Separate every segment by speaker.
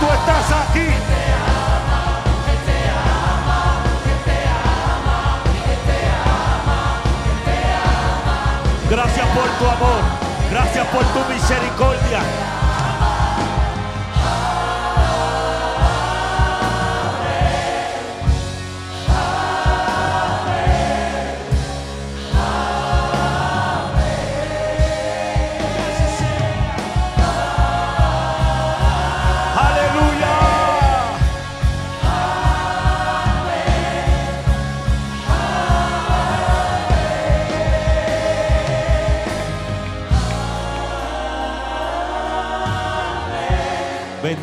Speaker 1: tú estás aquí. Gracias por tu amor, gracias por tu misericordia.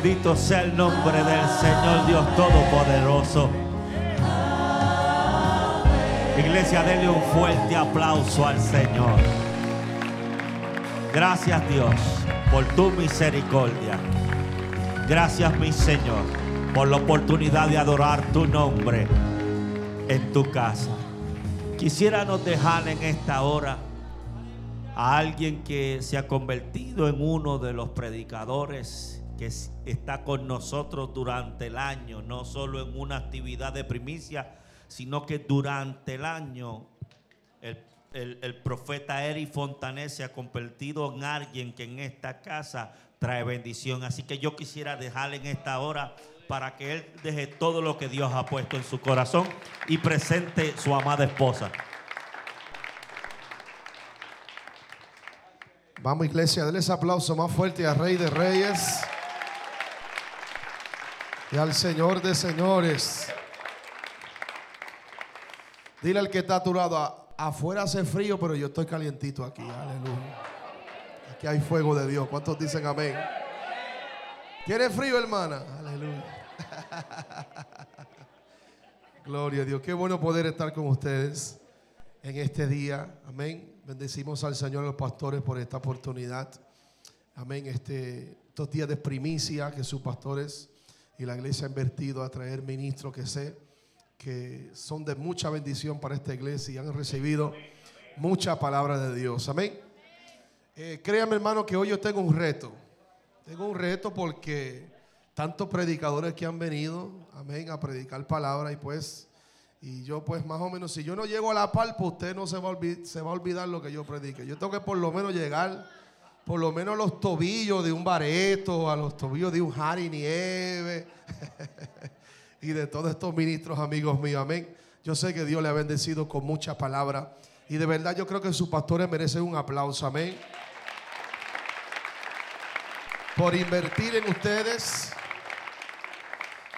Speaker 1: Bendito sea el nombre del Señor Dios Todopoderoso. Iglesia, denle un fuerte aplauso al Señor. Gracias Dios por tu misericordia. Gracias mi Señor por la oportunidad de adorar tu nombre en tu casa. Quisiéramos dejar en esta hora a alguien que se ha convertido en uno de los predicadores que es- está con nosotros durante el año, no solo en una actividad de primicia, sino que durante el año el, el- profeta Eri Fontanet se ha convertido en alguien que en esta casa trae bendición. Así que yo quisiera dejarle en esta hora para que él deje todo lo que Dios ha puesto en su corazón y presente su amada esposa.
Speaker 2: Vamos iglesia, denle ese aplauso más fuerte al Rey de Reyes y al Señor de Señores. Dile al que está a tu lado, "A- afuera hace frío, pero yo estoy calientito aquí. Aleluya. Aquí hay fuego de Dios. ¿Cuántos dicen amén? ¿Tiene frío, hermana? Aleluya. Gloria a Dios. Qué bueno poder estar con ustedes en este día. Amén. Bendecimos al Señor y a los pastores por esta oportunidad. Amén. Este, estos días de primicia que sus pastores y la iglesia han invertido a traer ministros que sé que son de mucha bendición para esta iglesia y han recibido mucha palabra de Dios. Amén. Eh, créame, hermano, que hoy yo tengo un reto. Tengo un reto porque tantos predicadores que han venido, amén, a predicar palabra y pues, y yo pues más o menos, si yo no llego a la par, pues usted no se va a olvidar, se va a olvidar lo que yo predique. Yo tengo que por lo menos llegar, por lo menos los tobillos de un bareto, a los tobillos de un Harry Nieve y de todos estos ministros amigos míos, amén. Yo sé que Dios le ha bendecido con mucha palabra y de verdad yo creo que sus pastores merecen un aplauso, amén por invertir en ustedes,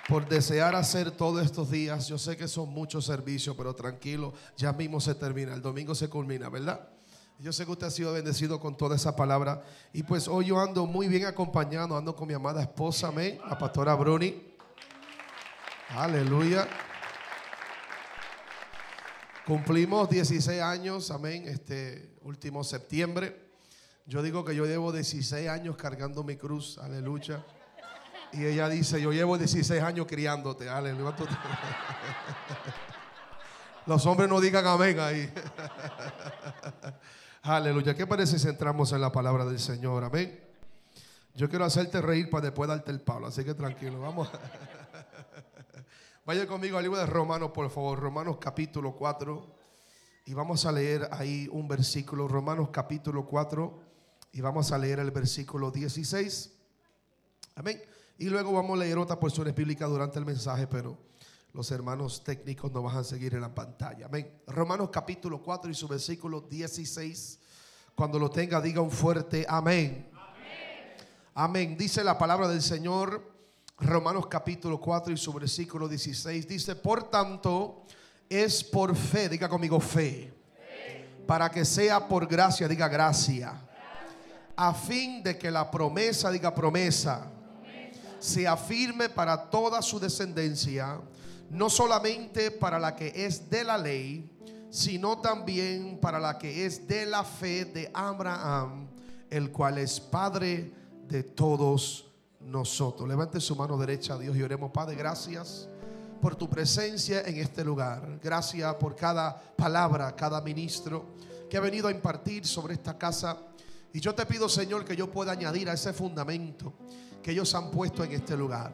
Speaker 2: por desear hacer todos estos días. Yo sé que son muchos servicios, pero tranquilo, ya mismo se termina, el domingo se culmina, ¿verdad? Yo sé que usted ha sido bendecido con toda esa palabra. Y pues hoy yo ando muy bien acompañado, ando con mi amada esposa, amén, la pastora Bruni. Aleluya. Cumplimos 16 años, amén, este último septiembre. Yo digo que yo llevo 16 años cargando mi cruz, aleluya. Y ella dice, yo llevo 16 años criándote, aleluya. Los hombres no digan amén ahí. Aleluya. ¿Qué parece si entramos en la palabra del Señor? Amén. Yo quiero hacerte reír para después darte el palo, así que tranquilo, vamos. Vaya conmigo al libro de Romanos, por favor, Romanos capítulo 4. Y vamos a leer ahí un versículo, Romanos capítulo 4, y vamos a leer el versículo 16. Amén. Y luego vamos a leer otra porción bíblica durante el mensaje, pero los hermanos técnicos nos van a seguir en la pantalla. Amén. Romanos capítulo 4 y su versículo 16. Cuando lo tenga, diga un fuerte amén. Amén. Dice la palabra del Señor, Romanos capítulo 4 y su versículo 16. Dice, por tanto, es por fe, diga conmigo fe. para que sea por gracia, diga gracia, a fin de que la promesa, diga promesa, se afirme para toda su descendencia, no solamente para la que es de la ley, sino también para la que es de la fe de Abraham, el cual es Padre de todos nosotros. Levante su mano derecha a Dios y oremos, Padre, gracias por tu presencia en este lugar. Gracias por cada palabra, cada ministro que ha venido a impartir sobre esta casa. Y yo te pido, Señor, que yo pueda añadir a ese fundamento que ellos han puesto en este lugar.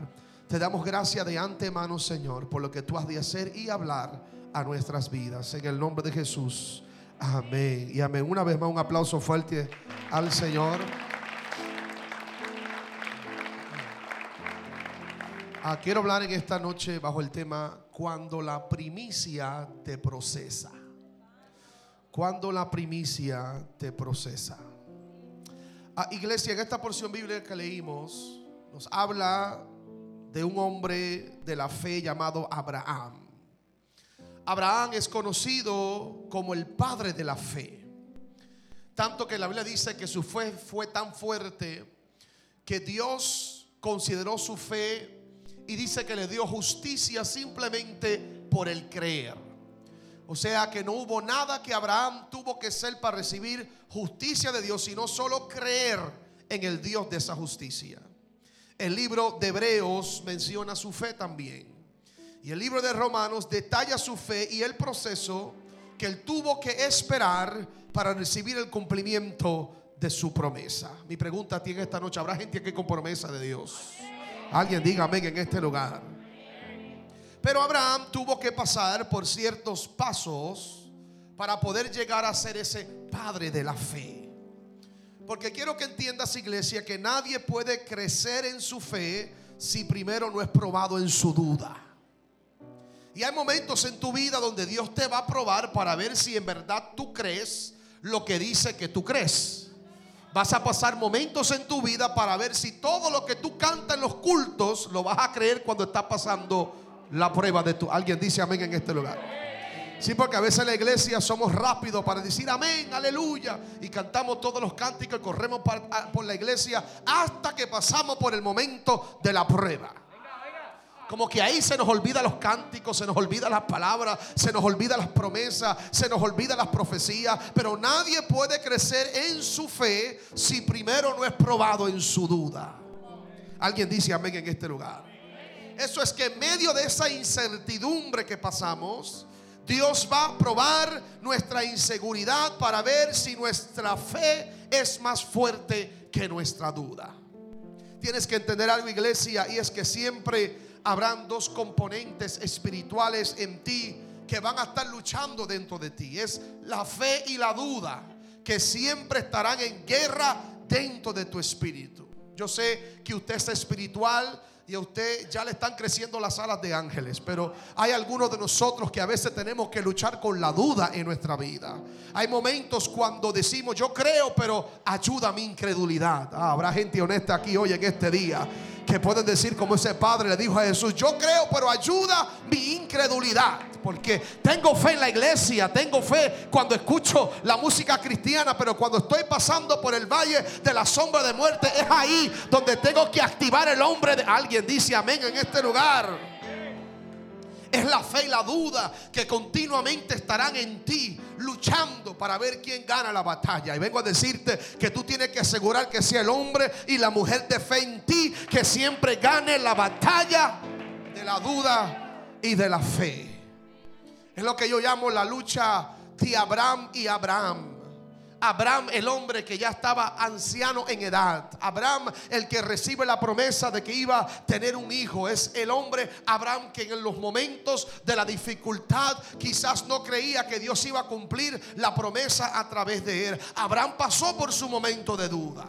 Speaker 2: Te damos gracias de antemano, Señor, por lo que tú has de hacer y hablar a nuestras vidas. En el nombre de Jesús. Amén. Y amén. Una vez más, un aplauso fuerte al Señor. Ah, quiero hablar en esta noche bajo el tema cuando la primicia te procesa. Cuando la primicia te procesa. Ah, iglesia, en esta porción bíblica que leímos, nos habla de un hombre de la fe llamado Abraham. Abraham es conocido como el padre de la fe. Tanto que la Biblia dice que su fe fue tan fuerte que Dios consideró su fe y dice que le dio justicia simplemente por el creer. O sea que no hubo nada que Abraham tuvo que ser para recibir justicia de Dios, sino solo creer en el Dios de esa justicia. El libro de Hebreos menciona su fe también. Y el libro de Romanos detalla su fe y el proceso que él tuvo que esperar para recibir el cumplimiento de su promesa. Mi pregunta a ti en esta noche, ¿habrá gente que con promesa de Dios? Alguien diga amén en este lugar. Pero Abraham tuvo que pasar por ciertos pasos para poder llegar a ser ese padre de la fe. Porque quiero que entiendas, iglesia, que nadie puede crecer en su fe si primero no es probado en su duda. Y hay momentos en tu vida donde Dios te va a probar para ver si en verdad tú crees lo que dice que tú crees. Vas a pasar momentos en tu vida para ver si todo lo que tú cantas en los cultos lo vas a creer cuando está pasando la prueba de tu. Alguien dice amén en este lugar. Sí, porque a veces en la iglesia somos rápidos para decir amén, aleluya. Y cantamos todos los cánticos y corremos por la iglesia hasta que pasamos por el momento de la prueba. Como que ahí se nos olvida los cánticos, se nos olvida las palabras, se nos olvida las promesas, se nos olvida las profecías. Pero nadie puede crecer en su fe si primero no es probado en su duda. Alguien dice amén en este lugar. Eso es que en medio de esa incertidumbre que pasamos, Dios va a probar nuestra inseguridad para ver si nuestra fe es más fuerte que nuestra duda. Tienes que entender algo, iglesia, y es que siempre habrán dos componentes espirituales en ti que van a estar luchando dentro de ti. Es la fe y la duda que siempre estarán en guerra dentro de tu espíritu. Yo sé que usted es espiritual y a usted ya le están creciendo las alas de ángeles, pero hay algunos de nosotros que a veces tenemos que luchar con la duda en nuestra vida. Hay momentos cuando decimos, yo creo, pero ayuda a mi incredulidad. Ah, habrá gente honesta aquí hoy en este día que pueden decir como ese padre le dijo a Jesús, yo creo, pero ayuda mi incredulidad. Porque tengo fe en la iglesia, tengo fe cuando escucho la música cristiana, pero cuando estoy pasando por el valle de la sombra de muerte, es ahí donde tengo que activar el hombre de alguien. Dice amén en este lugar. Es la fe y la duda que continuamente estarán en ti luchando para ver quién gana la batalla. Y vengo a decirte que tú tienes que asegurar que sea el hombre y la mujer de fe en ti que siempre gane la batalla de la duda y de la fe. Es lo que yo llamo la lucha de Abraham y Abraham. Abraham, el hombre que ya estaba anciano en edad. Abraham, el que recibe la promesa de que iba a tener un hijo. Es el hombre, Abraham, que en los momentos de la dificultad quizás no creía que Dios iba a cumplir la promesa a través de él. Abraham pasó por su momento de duda.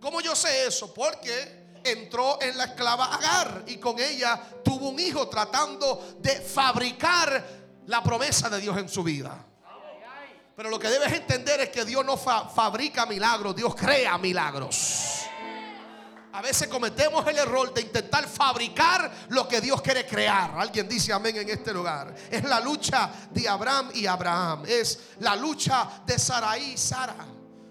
Speaker 2: ¿Cómo yo sé eso? Porque entró en la esclava Agar y con ella tuvo un hijo tratando de fabricar la promesa de Dios en su vida. Pero lo que debes entender es que Dios no fabrica milagros, Dios crea milagros. A veces cometemos el error de intentar fabricar lo que Dios quiere crear. Alguien dice amén en este lugar. Es la lucha de Abraham y Abraham. Es la lucha de Saraí y Sara.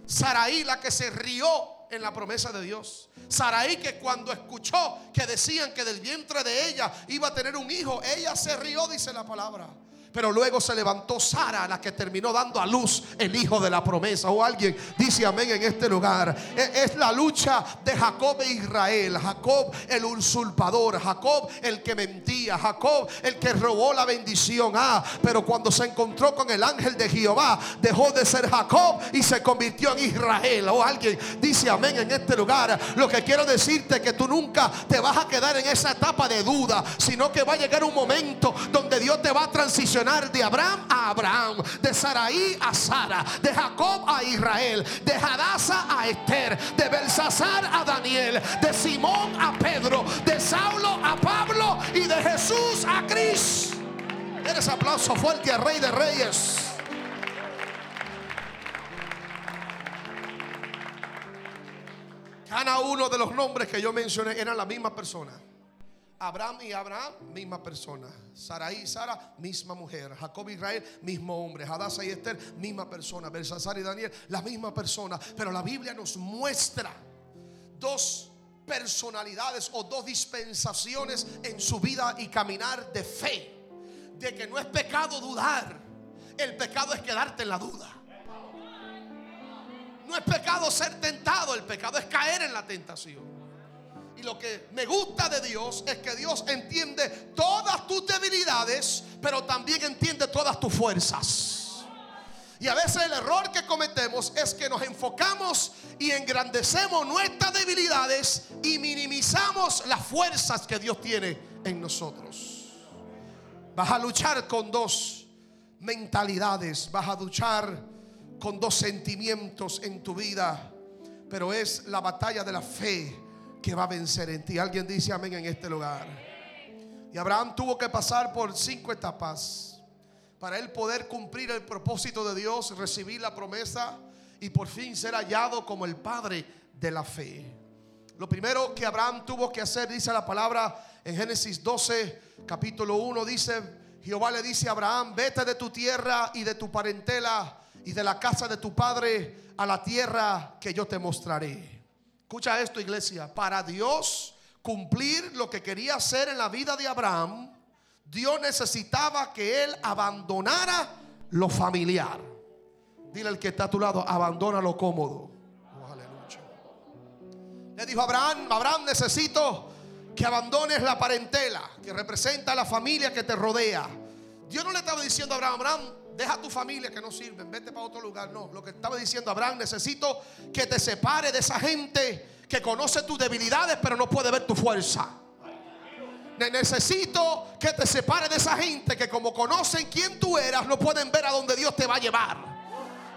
Speaker 2: Saraí la que se rió en la promesa de Dios. Saraí que cuando escuchó que decían que del vientre de ella iba a tener un hijo, ella se rió, dice la palabra. Pero luego se levantó Sara, la que terminó dando a luz el hijo de la promesa. O alguien dice amén en este lugar. E, es la lucha de Jacob e Israel. Jacob el usurpador. Jacob el que mentía. Jacob el que robó la bendición. Ah, pero cuando se encontró con el ángel de Jehová, dejó de ser Jacob y se convirtió en Israel. O alguien dice amén en este lugar. Lo que quiero decirte es que tú nunca te vas a quedar en esa etapa de duda, sino que va a llegar un momento donde Dios te va a transicionar de Abraham a Abraham, de Saraí a Sara, de Jacob a Israel, de Hadassah a Esther, de Belsasar a Daniel, de Simón a Pedro, de Saulo a Pablo y de Jesús a Cris. Eres aplauso fuerte al Rey de Reyes. Cada uno de los nombres que yo mencioné eran la misma persona. Abraham y Abraham, misma persona. Sarai y Sara, misma mujer. Jacob y Israel, mismo hombre. Hadassah y Esther, misma persona. Belsasar y Daniel, la misma persona. Pero la Biblia nos muestra dos personalidades o dos dispensaciones en su vida y caminar de fe. De que no es pecado dudar. El pecado es quedarte en la duda. No es pecado ser tentado, el pecado es caer en la tentación. Y lo que me gusta de Dios es que Dios entiende todas tus debilidades, pero también entiende todas tus fuerzas. Y a veces el error que cometemos es que nos enfocamos y engrandecemos nuestras debilidades y minimizamos las fuerzas que Dios tiene en nosotros. Vas a luchar con dos mentalidades, vas a luchar con dos sentimientos en tu vida, pero es la batalla de la fe que va a vencer en ti. Alguien dice amén en este lugar. Y Abraham tuvo que pasar por cinco etapas para él poder cumplir el propósito de Dios, recibir la promesa y por fin ser hallado como el padre de la fe. Lo primero que Abraham tuvo que hacer, dice la palabra en Génesis 12, capítulo 1, dice, Jehová le dice a Abraham, vete de tu tierra y de tu parentela y de la casa de tu padre a la tierra que yo te mostraré. Escucha esto, iglesia. Para Dios cumplir lo que quería hacer en la vida de Abraham, Dios necesitaba que él abandonara lo familiar. Dile al que está a tu lado, abandona lo cómodo. Le dijo Abraham, Abraham, necesito que abandones la parentela, que representa la familia que te rodea. Dios no le estaba diciendo a Abraham, Abraham, deja tu familia que no sirven, vete para otro lugar. No, lo que estaba diciendo Abraham, necesito que te separe de esa gente que conoce tus debilidades pero no puede ver tu fuerza. Necesito que te separe de esa gente que como conocen quién tú eras no pueden ver a dónde Dios te va a llevar.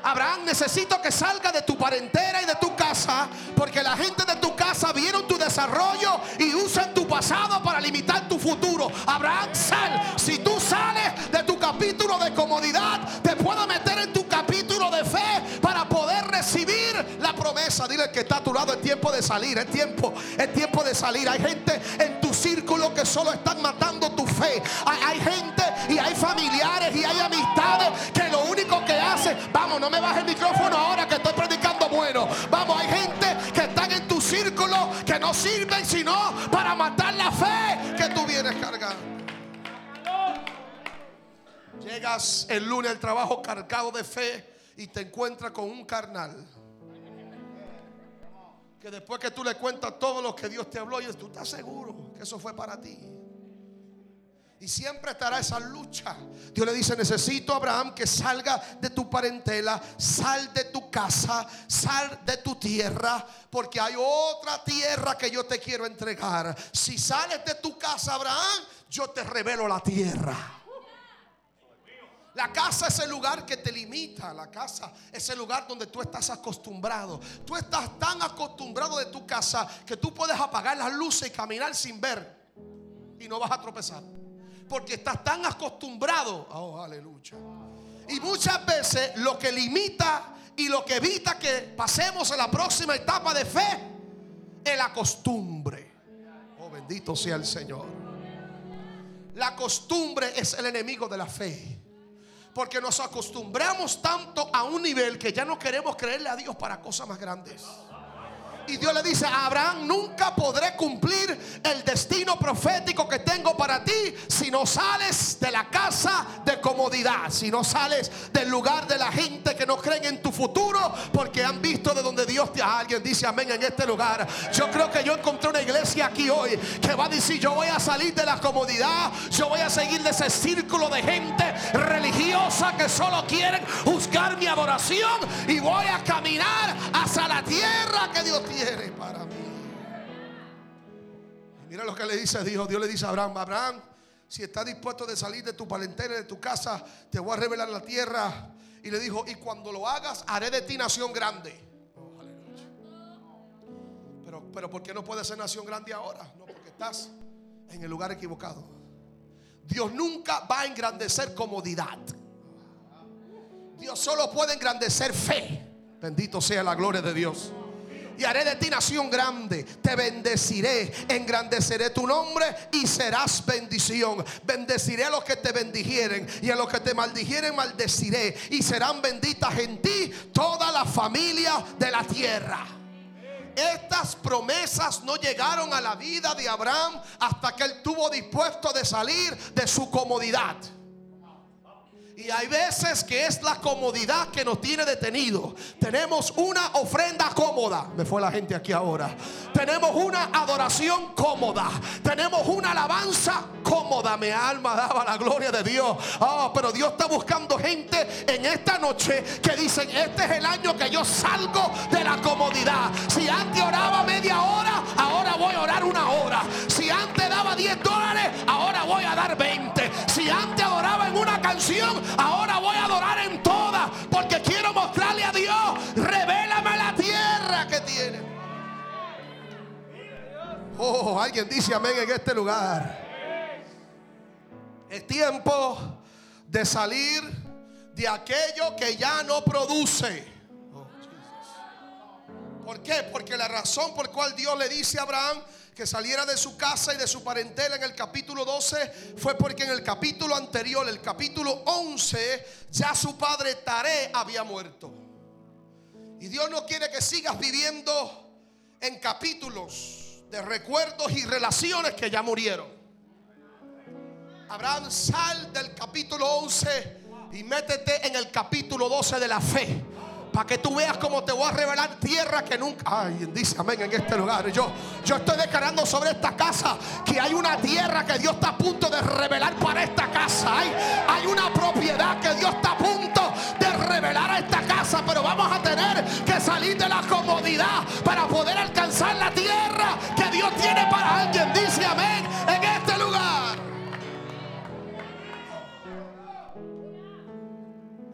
Speaker 2: Abraham, necesito que salga de tu parentela y de tu casa, porque la gente de tu casa vieron tu desarrollo y usan tu pasado para limitar tu futuro. Abraham, sal. Si tú sales de tu capítulo de comodidad, te puedo meter en tu capítulo de fe poder recibir la promesa. Dile que está a tu lado, es tiempo de salir, es tiempo, es tiempo de salir. Hay gente en tu círculo que solo están matando tu fe. Hay, hay gente y hay familiares y hay amistades que lo único que hacen, vamos, no me baje el micrófono ahora que estoy predicando bueno. Vamos, hay gente que están en tu círculo que no sirven sino para matar la fe que tú vienes cargando. Llegas el lunes al trabajo cargado de fe y te encuentras con un carnal. Que después que tú le cuentas todo lo que Dios te habló, y tú estás seguro que eso fue para ti. Y siempre estará esa lucha. Dios le dice, necesito Abraham que salga de tu parentela, sal de tu casa, sal de tu tierra, porque hay otra tierra que yo te quiero entregar. Si sales de tu casa, Abraham, yo te revelo la tierra. La casa es el lugar que te limita. La casa es el lugar donde tú estás acostumbrado. Tú estás tan acostumbrado de tu casa que tú puedes apagar las luces y caminar sin ver. Y no vas a tropezar porque estás tan acostumbrado. Oh, aleluya. Y muchas veces lo que limita y lo que evita que pasemos a la próxima etapa de fe es la costumbre. Oh, bendito sea el Señor. La costumbre es el enemigo de la fe. Porque nos acostumbramos tanto a un nivel que ya no queremos creerle a Dios para cosas más grandes. Y Dios le dice a Abraham, nunca podré cumplir el destino profético que tengo para ti si no sales de la casa de comodidad, si no sales del lugar de la gente que no creen en tu futuro porque han visto de donde Dios te ha. Alguien dice amén en este lugar. Yo creo que yo encontré una iglesia aquí hoy que va a decir, yo voy a salir de la comodidad, yo voy a seguir de ese círculo de gente religiosa que solo quieren juzgar mi adoración y voy a caminar hacia la tierra que Dios para mí. mira lo que le dice Dios. Dios le dice a Abraham, Abraham, si estás dispuesto de salir de tu parentela, de tu casa, te voy a revelar la tierra. Y le dijo, y cuando lo hagas, haré de ti nación grande. Oh, pero, pero ¿por qué no puedes ser nación grande ahora? No, porque estás en el lugar equivocado. Dios nunca va a engrandecer comodidad. Dios solo puede engrandecer fe. Bendito sea la gloria de Dios y haré de ti nación grande. Te bendeciré, engrandeceré tu nombre y serás bendición. Bendeciré a los que te bendijeren y a los que te maldijeren maldeciré y serán benditas en ti toda la familia de la tierra. Estas promesas no llegaron a la vida de Abraham hasta que él tuvo dispuesto de salir de su comodidad. Y hay veces que es la comodidad que nos tiene detenido. Tenemos una ofrenda cómoda. Me fue la gente aquí ahora. Tenemos una adoración cómoda. Tenemos una alabanza cómoda. Mi alma daba la gloria de Dios. Oh, pero Dios está buscando gente en esta noche que dicen, este es el año que yo salgo de la comodidad. Si antes oraba media hora, ahora voy a orar una hora. Si antes daba 10 dólares, ahora voy a dar 20. Si antes adoraba en una canción, ahora voy a adorar en todas. Porque quiero mostrarle a Dios, revélame la tierra que tiene. Oh, alguien dice amén en este lugar. Es tiempo de salir de aquello que ya no produce. Oh, ¿Por qué? Porque la razón por cual Dios le dice a Abraham que saliera de su casa y de su parentela en el capítulo 12 fue porque en el capítulo anterior, el capítulo 11, ya su padre Taré había muerto. Y Dios no quiere que sigas viviendo en capítulos de recuerdos y relaciones que ya murieron. Abraham, sal del capítulo 11 y métete en el capítulo 12 de la fe para que tú veas cómo te voy a revelar tierra que nunca. Ay, dice amén en este lugar. Yo, yo estoy declarando sobre esta casa que hay una tierra que Dios está a punto de revelar para esta casa. Hay, hay una propiedad que Dios está a punto de revelar a esta casa. Pero vamos a tener que salir de la comodidad para poder alcanzar la tierra que Dios tiene para alguien. Dice amén en este lugar.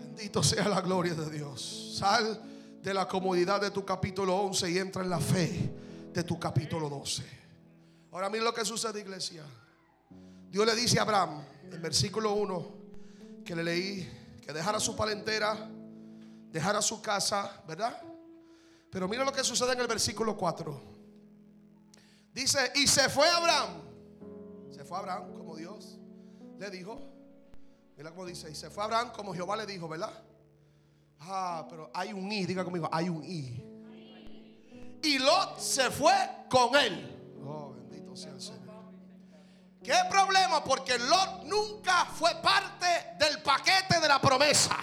Speaker 2: Bendito sea la gloria de Dios. Sal de la comodidad de tu capítulo 11 y entra en la fe de tu capítulo 12. Ahora mira lo que sucede, iglesia. Dios le dice a Abraham, en versículo 1, que le leí, que dejara su parentera, dejara su casa, ¿verdad? Pero mira lo que sucede en el versículo 4. Dice, y se fue Abraham. Se fue Abraham como Dios le dijo. Mira cómo dice, y se fue Abraham como Jehová le dijo, ¿verdad? Ah, pero hay un I, diga conmigo, hay un I. Y Lot se fue con él. Oh, bendito sea el Señor. ¿Qué problema? Porque Lot nunca fue parte del paquete de la promesa.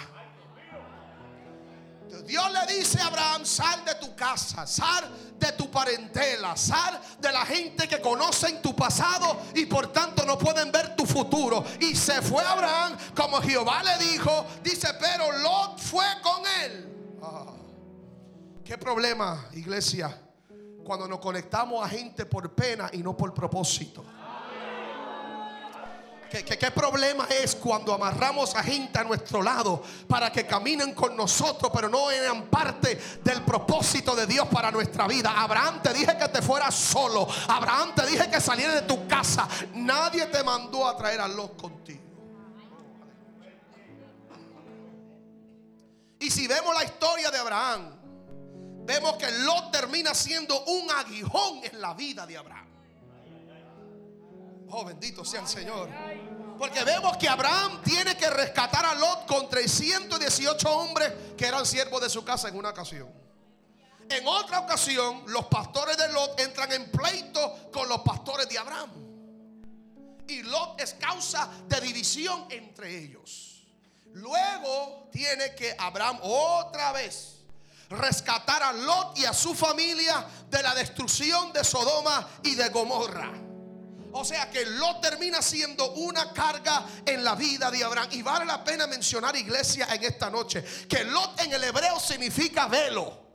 Speaker 2: Dios le dice a Abraham, sal de tu casa, sal de tu parentela, sal de la gente que conocen tu pasado y por tanto no pueden ver futuro. Y se fue Abraham como Jehová le dijo, dice, pero Lot fue con él. Ah, ¿Qué problema, iglesia? Cuando nos conectamos a gente por pena y no por propósito. ¿Qué, problema es cuando amarramos a gente a nuestro lado para que caminen con nosotros, pero no eran parte del propósito de Dios para nuestra vida? Abraham te dije que te fueras solo. Abraham te dije que salieras de tu casa. Nadie te mandó a traer a los contigo. Y si vemos la historia de Abraham, vemos que Lot termina siendo un aguijón en la vida de Abraham. Oh, bendito sea el Señor. Porque vemos que Abraham tiene que rescatar a Lot con 318 hombres que eran siervos de su casa en una ocasión. En otra ocasión, los pastores de Lot entran en pleito con los pastores de Abraham. Y Lot es causa de división entre ellos. Luego tiene que Abraham otra vez rescatar a Lot y a su familia de la destrucción de Sodoma y de Gomorra. O sea que Lot termina siendo una carga en la vida de Abraham. Y vale la pena mencionar, iglesia, en esta noche, que Lot en el hebreo significa velo.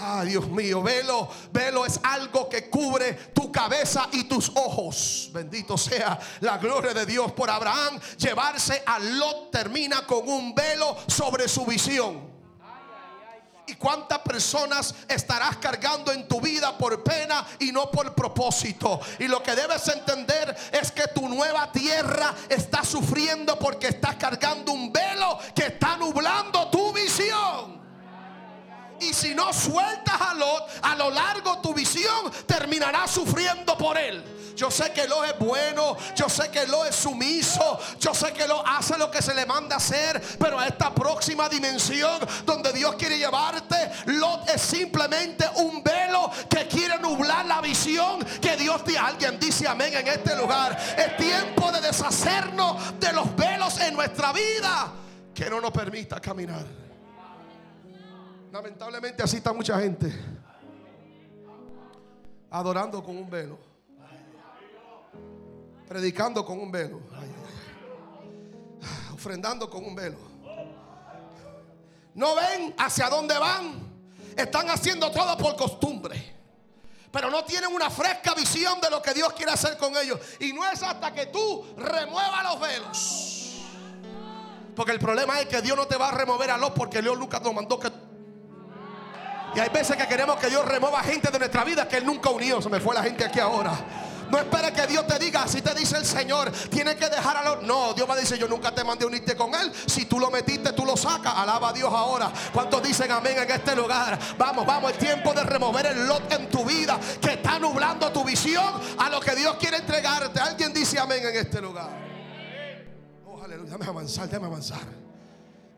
Speaker 2: Ah, Dios mío, velo, velo es algo que cubre tu cabeza y tus ojos. Bendito sea la gloria de Dios por Abraham. Llevarse a Lot termina con un velo sobre su visión. ¿Y cuántas personas estarás cargando en tu vida por pena y no por propósito? Y lo que debes entender es que tu nueva tierra está sufriendo porque estás cargando un velo que está nublando tu visión. Y si no sueltas a Lot, a lo largo tu visión terminará sufriendo por él. Yo sé que lo es bueno, yo sé que lo es sumiso, yo sé que lo hace lo que se le manda hacer, pero a esta próxima dimensión donde Dios quiere llevarte, Lot es simplemente un velo que quiere nublar la visión que Dios te alguien dice amén en este lugar. Es tiempo de deshacernos de los velos en nuestra vida que no nos permita caminar. Lamentablemente así está mucha gente. Adorando con un velo. Predicando con un velo. Ofrendando con un velo. No ven hacia dónde van. Están haciendo todo por costumbre. Pero no tienen una fresca visión de lo que Dios quiere hacer con ellos. Y no es hasta que tú remuevas los velos. Porque el problema es que Dios no te va a remover a los porque Dios Lucas nos mandó que y hay veces que queremos que Dios remueva gente de nuestra vida que Él nunca unió. Se me fue la gente aquí ahora. No espere que Dios te diga, si te dice el Señor, tienes que dejar a los. No, Dios a decir, yo nunca te mandé a unirte con Él. Si tú lo metiste, tú lo sacas. Alaba a Dios ahora. ¿Cuántos dicen amén en este lugar? Vamos, vamos, el tiempo de remover el lot en tu vida que está nublando tu visión a lo que Dios quiere entregarte. Alguien dice amén en este lugar. Oh, aleluya. Déjame avanzar, déjame avanzar.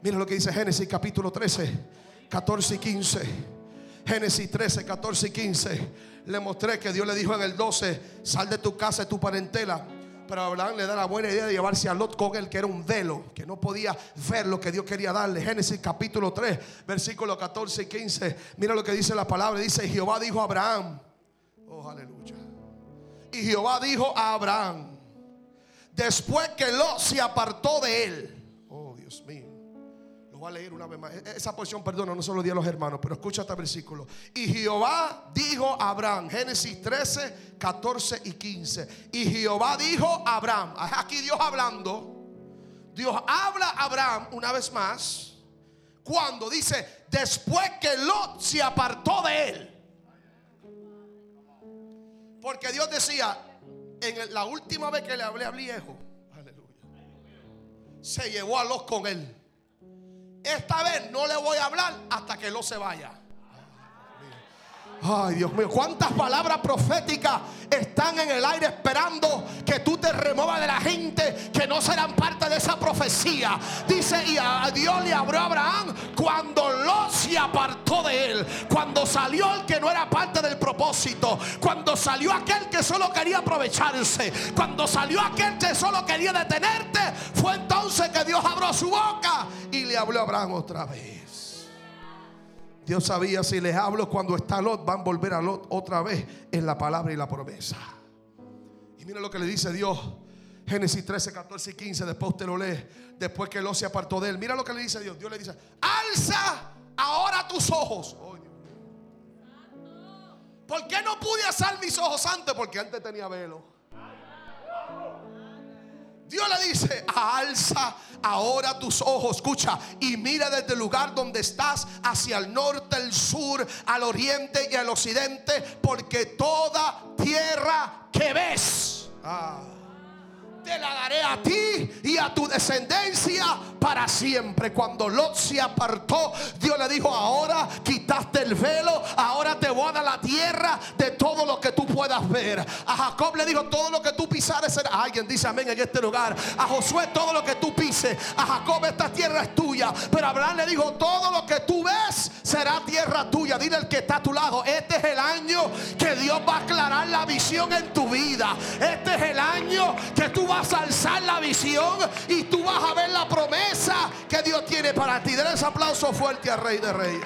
Speaker 2: Mira lo que dice Génesis capítulo 13, 14 y 15. Génesis 13, 14 y 15. Le mostré que Dios le dijo en el 12, sal de tu casa, de tu parentela. Pero Abraham le da la buena idea de llevarse a Lot con él, que era un velo, que no podía ver lo que Dios quería darle. Génesis capítulo 3, versículo 14 y 15. Mira lo que dice la palabra. Dice, Jehová dijo a Abraham, oh aleluya. Y Jehová dijo a Abraham, después que Lot se apartó de él, oh Dios mío voy a leer una vez más. E-, esa porción, perdón, no se lo di a los hermanos, pero escucha este versículo. Y Jehová dijo a Abraham, Génesis 13, 14 y 15. Y Jehová dijo a Abraham, aquí Dios hablando. Dios habla a Abraham una vez más. Cuando dice, después que Lot se apartó de él. Porque Dios decía, en la última vez que le hablé a viejo, aleluya, se llevó a Lot con él. Esta vez no le voy a hablar hasta que lo se vaya. Ay, Dios mío, cuántas palabras proféticas están en el aire esperando que tú te remuevas de la gente que no serán parte de esa profecía. Dice, y a Dios le abrió a Abraham cuando lo se apartó de él, cuando salió el que no era parte del propósito, cuando salió aquel que solo quería aprovecharse, cuando salió aquel que solo quería detenerte, fue entonces que Dios abrió su boca y le habló a Abraham otra vez. Dios sabía si les hablo cuando está Lot, van a volver a Lot otra vez en la palabra y la promesa. Y mira lo que le dice Dios. Génesis 13, 14 y 15. Después usted lo lee. Después que Lot se apartó de él. Mira lo que le dice Dios. Dios le dice: Alza ahora tus ojos. ¿Por qué no pude alzar mis ojos antes? Porque antes tenía velo. Dios le dice, alza ahora tus ojos, escucha, y mira desde el lugar donde estás hacia el norte, el sur, al oriente y al occidente, porque toda tierra que ves, ah, te la daré a ti y a tu descendencia para siempre. Cuando Lot se apartó, Dios le dijo, ahora quitaste el velo, ahora te voy a dar la tierra de todo lo que tú puedas ver. A Jacob le dijo, todo lo que tú pisares será. Alguien dice amén en este lugar. A Josué, todo lo que tú pises. A Jacob, esta tierra es tuya. Pero Abraham le dijo, todo lo que tú ves será tierra tuya. Dile al que está a tu lado, este es el año que Dios va a aclarar la visión en tu vida. Este es el año que tú vas a alzar la visión y tú vas a ver la promesa que Dios tiene para ti. Denle ese aplauso fuerte al Rey de Reyes.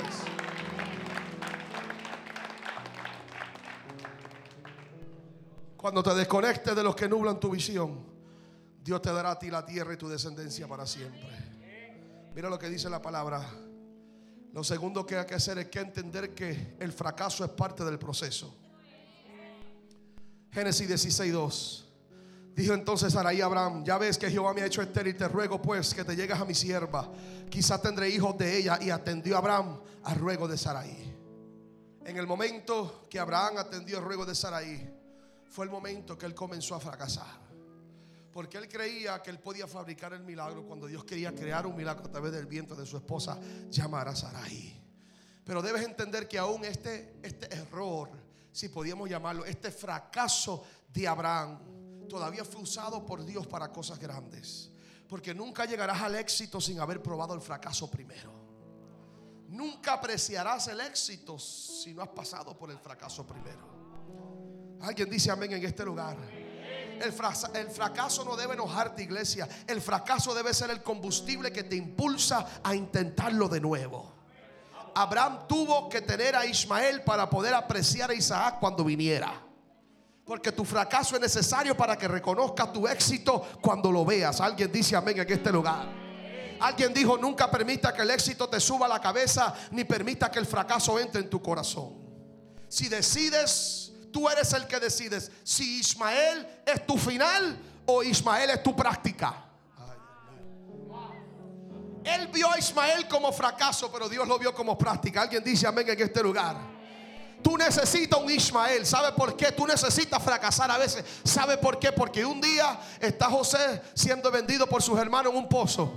Speaker 2: Cuando te desconectes de los que nublan tu visión, Dios te dará a ti la tierra y tu descendencia para siempre. Mira lo que dice la palabra. Lo segundo que hay que hacer es que entender que el fracaso es parte del proceso. Génesis 16:2. Dijo entonces Sarai a Abraham, ya ves que Jehová me ha hecho estéril, te ruego pues que te llegues a mi sierva, quizá tendré hijos de ella. Y atendió Abraham al ruego de Sarai. En el momento que Abraham atendió el ruego de Sarai, fue el momento que él comenzó a fracasar. Porque él creía que él podía fabricar el milagro cuando Dios quería crear un milagro a través del viento de su esposa, llamar a Sarai. Pero debes entender que aún este, este error, si podíamos llamarlo, este fracaso de Abraham, todavía fue usado por Dios para cosas grandes. Porque nunca llegarás al éxito sin haber probado el fracaso primero. Nunca apreciarás el éxito si no has pasado por el fracaso primero. Alguien dice amén en este lugar. El, el, fracaso no debe enojarte, iglesia. El fracaso debe ser el combustible que te impulsa a intentarlo de nuevo. Abraham tuvo que tener a Ismael para poder apreciar a Isaac cuando viniera. Porque tu fracaso es necesario para que reconozcas tu éxito cuando lo veas. Alguien dice amén en este lugar. Alguien dijo, nunca permita que el éxito te suba a la cabeza, ni permita que el fracaso entre en tu corazón. Si decides, tú eres el que decides si Ismael es tu final o Ismael es tu práctica. Él vio a Ismael como fracaso, pero Dios lo vio como práctica. Alguien dice amén en este lugar. Tú necesitas un Ismael. ¿Sabe por qué? Tú necesitas fracasar a veces. ¿Sabe por qué? Porque un día está José siendo vendido por sus hermanos en un pozo.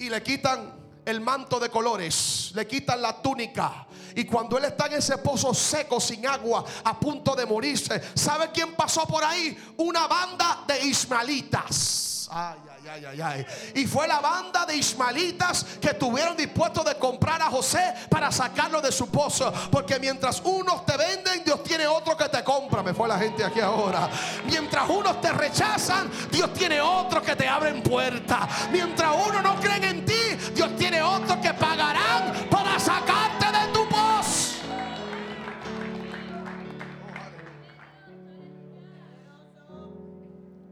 Speaker 2: Y le quitan el manto de colores, le quitan la túnica. Y cuando él está en ese pozo seco, sin agua, a punto de morirse, ¿sabe quién pasó por ahí? Una banda de ismaelitas. Ay, y fue la banda de ismaelitas que tuvieron dispuestos de comprar a José para sacarlo de su pozo. Porque mientras unos te venden, Dios tiene otro que te compra. Me fue la gente aquí ahora. Mientras unos te rechazan, Dios tiene otro que te abren puertas. Mientras uno no creen en ti, Dios tiene otro que pagarán para sacarte de tu pozo.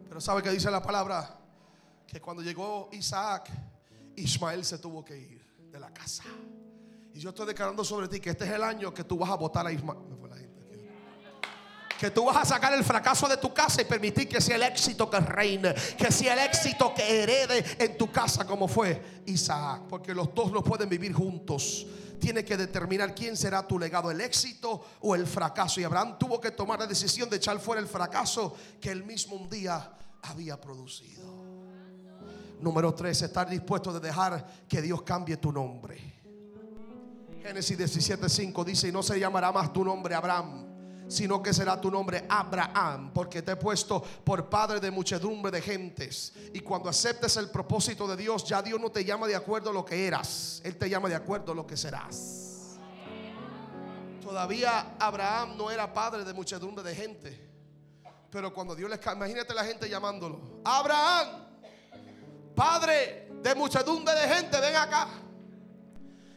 Speaker 2: Pero ¿sabe qué dice la palabra? Que cuando llegó Isaac, Ismael se tuvo que ir de la casa. Y yo estoy declarando sobre ti que este es el año que tú vas a votar a Ismael. Que tú vas a sacar el fracaso de tu casa y permitir que sea el éxito que reine, que sea el éxito que herede en tu casa como fue Isaac. Porque los dos no pueden vivir juntos. Tiene que determinar quién será tu legado, el éxito o el fracaso. Y Abraham tuvo que tomar la decisión de echar fuera el fracaso que él mismo un día había producido. Número tres, estar dispuesto de dejar que Dios cambie tu nombre. Génesis 17:5 dice: Y no se llamará más tu nombre Abraham, sino que será tu nombre Abraham, porque te he puesto por padre de muchedumbre de gentes. Y cuando aceptes el propósito de Dios, ya Dios no te llama de acuerdo a lo que eras, Él te llama de acuerdo a lo que serás. Todavía Abraham no era padre de muchedumbre de gente. Pero cuando Dios le imagínate la gente llamándolo, Abraham, Padre de muchedumbre de gente, ven acá.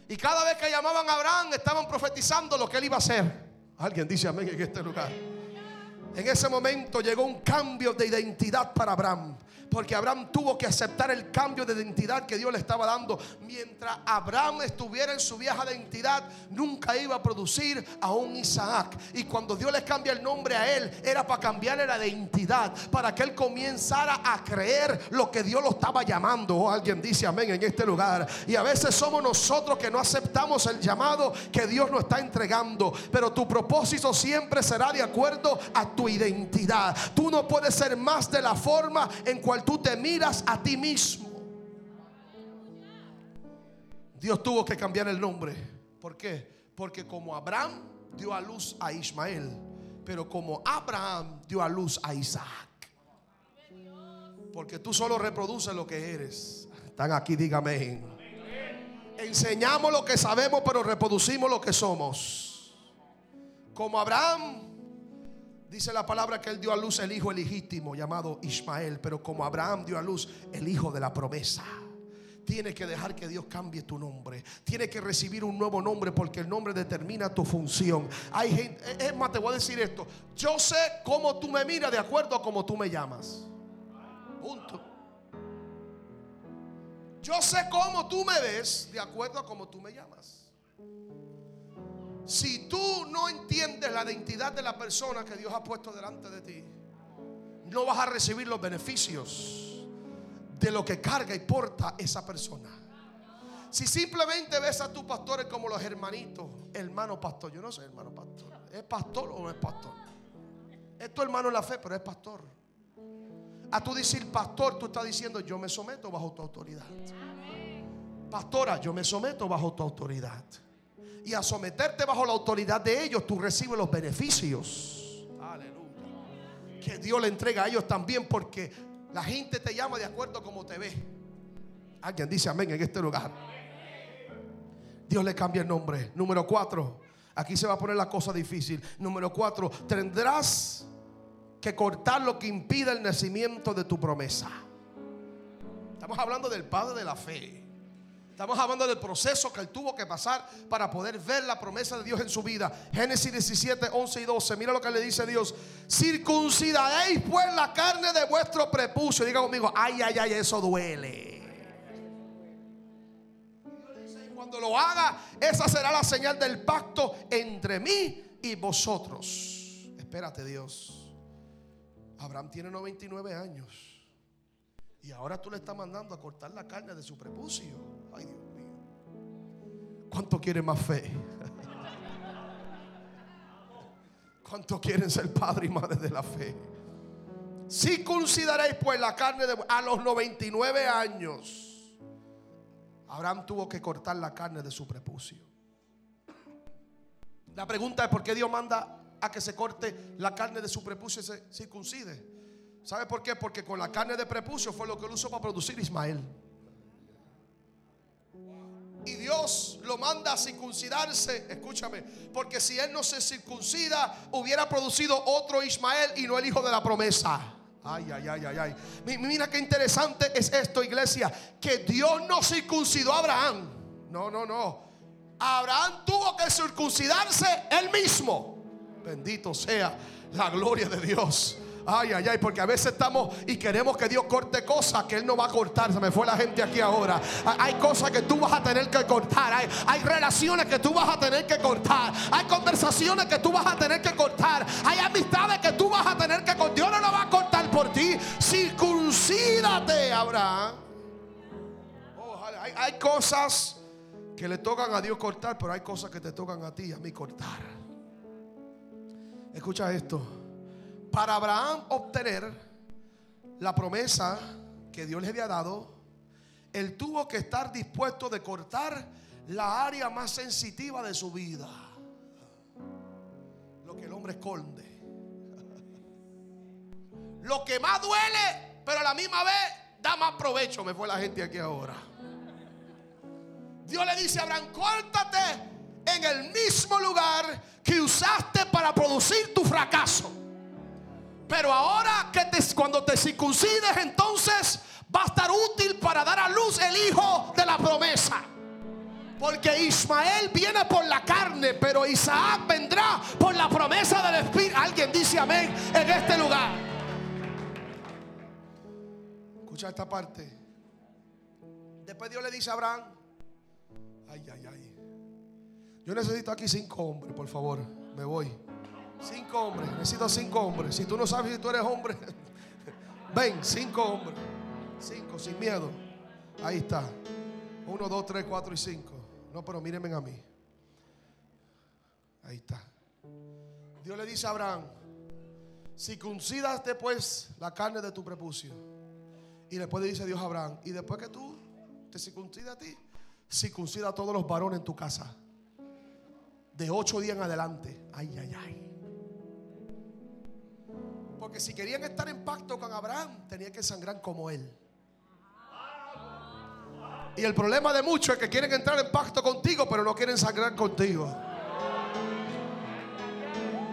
Speaker 2: Y cada vez que llamaban a Abraham, estaban profetizando lo que él iba a hacer. Alguien dice amén en este lugar. En ese momento llegó un cambio de identidad para Abraham. Porque Abraham tuvo que aceptar el cambio de identidad que Dios le estaba dando. Mientras Abraham estuviera en su vieja identidad, nunca iba a producir a un Isaac. Y cuando Dios le cambia el nombre a él, era para cambiarle la identidad, para que él comenzara a creer lo que Dios lo estaba llamando. O oh, alguien dice amén en este lugar. Y a veces somos nosotros que no aceptamos el llamado que Dios nos está entregando. Pero tu propósito siempre será de acuerdo a tu tu identidad. Tú no puedes ser más de la forma en cual tú te miras a ti mismo. Dios tuvo que cambiar el nombre. ¿Por qué? Porque como Abraham dio a luz a Ismael, pero como Abraham dio a luz a Isaac. Porque tú solo reproduces lo que eres. Están aquí, dígame. Enseñamos lo que sabemos, pero reproducimos lo que somos. Como Abraham, dice la palabra que él dio a luz el hijo legítimo llamado Ismael, pero como Abraham dio a luz el hijo de la promesa. Tienes que dejar que Dios cambie tu nombre. Tienes que recibir un nuevo nombre porque el nombre determina tu función. Hay gente, es más, te voy a decir esto. Yo sé cómo tú me miras de acuerdo a cómo tú me llamas. Punto. Yo sé cómo tú me ves de acuerdo a cómo tú me llamas. Si tú no entiendes la identidad de la persona que Dios ha puesto delante de ti, no vas a recibir los beneficios de lo que carga y porta esa persona. Si simplemente ves a tus pastores como los hermanitos, hermano pastor, yo no soy hermano pastor, ¿es pastor o no es pastor? Es tu hermano en la fe, pero es pastor. A tú decir pastor, tú estás diciendo yo me someto bajo tu autoridad. Pastora, yo me someto bajo tu autoridad. Y a someterte bajo la autoridad de ellos, tú recibes los beneficios. Aleluya. Que Dios le entrega a ellos también porque la gente te llama de acuerdo a como te ve. Alguien dice amén en este lugar. Dios le cambia el nombre. Número cuatro. Aquí se va a poner la cosa difícil. Número cuatro. Tendrás que cortar lo que impide el nacimiento de tu promesa. Estamos hablando del Padre de la fe. Estamos hablando del proceso que él tuvo que pasar para poder ver la promesa de Dios en su vida. Génesis 17, 11 y 12. Mira lo que le dice Dios. Circuncidaréis pues la carne de vuestro prepucio. Diga conmigo, ay, ay, ay, eso duele. Cuando lo haga, esa será la señal del pacto entre mí y vosotros. Espérate Dios. Abraham tiene 99 años. Y ahora tú le estás mandando a cortar la carne de su prepucio. Ay, Dios mío. ¿Cuánto quieren más fe? ¿Cuánto quieren ser padre y madre de la fe? Si consideráis pues la carne de a los 99 años, Abraham tuvo que cortar la carne de su prepucio. La pregunta es por qué Dios manda a que se corte la carne de su prepucio y se circuncide. ¿Sabe por qué? Porque con la carne de prepucio fue lo que él usó para producir Ismael. Y Dios lo manda a circuncidarse, escúchame, porque si él no se circuncida, hubiera producido otro Ismael y no el hijo de la promesa. Ay, ay, ay, ay, ay. Mira qué interesante es esto, iglesia, que Dios no circuncidó a Abraham. No, no, no. Abraham tuvo que circuncidarse él mismo. Bendito sea la gloria de Dios. Ay, ay, ay, porque a veces estamos y queremos que Dios corte cosas que Él no va a cortar. Se me fue la gente aquí ahora. Hay cosas que tú vas a tener que cortar. Hay, relaciones que tú vas a tener que cortar. Hay conversaciones que tú vas a tener que cortar. Hay amistades que tú vas a tener que cortar. Dios no lo va a cortar por ti. Circuncídate, Abraham. hay, hay cosas que le tocan a Dios cortar, pero hay cosas que te tocan a ti y a mí cortar. Escucha esto para Abraham obtener la promesa que Dios le había dado, él tuvo que estar dispuesto de cortar la área más sensitiva de su vida. Lo que el hombre esconde. Lo que más duele, pero a la misma vez da más provecho. Me fue la gente aquí ahora. Dios le dice a Abraham, córtate en el mismo lugar que usaste para producir tu fracaso. Pero ahora que te, cuando te circuncides, entonces va a estar útil para dar a luz el hijo de la promesa. Porque Ismael viene por la carne, pero Isaac vendrá por la promesa del Espíritu. Alguien dice amén en este lugar. Escucha esta parte. Después Dios le dice a Abraham, ay, ay, ay. Yo necesito aquí cinco hombres, por favor. Me voy. Cinco hombres. Necesito cinco hombres. Si tú no sabes si tú eres hombre, ven, cinco hombres. Cinco, sin miedo. Ahí está. Uno, dos, tres, cuatro y cinco. No, pero mírenme a mí. Ahí está. Dios le dice a Abraham, circuncídate pues la carne de tu prepucio. Y después le dice Dios a Abraham, y después que tú te circuncidas a ti, circuncida a todos los varones en tu casa. De ocho días en adelante. Ay, ay, ay. Porque si querían estar en pacto con Abraham, tenían que sangrar como él. Y el problema de muchos es que quieren entrar en pacto contigo, pero no quieren sangrar contigo.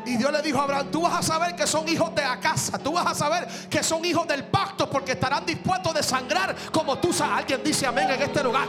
Speaker 2: Y Dios le dijo a Abraham, tú vas a saber que son hijos de la casa, tú vas a saber que son hijos del pacto porque estarán dispuestos de sangrar como tú. Alguien dice amén en este lugar.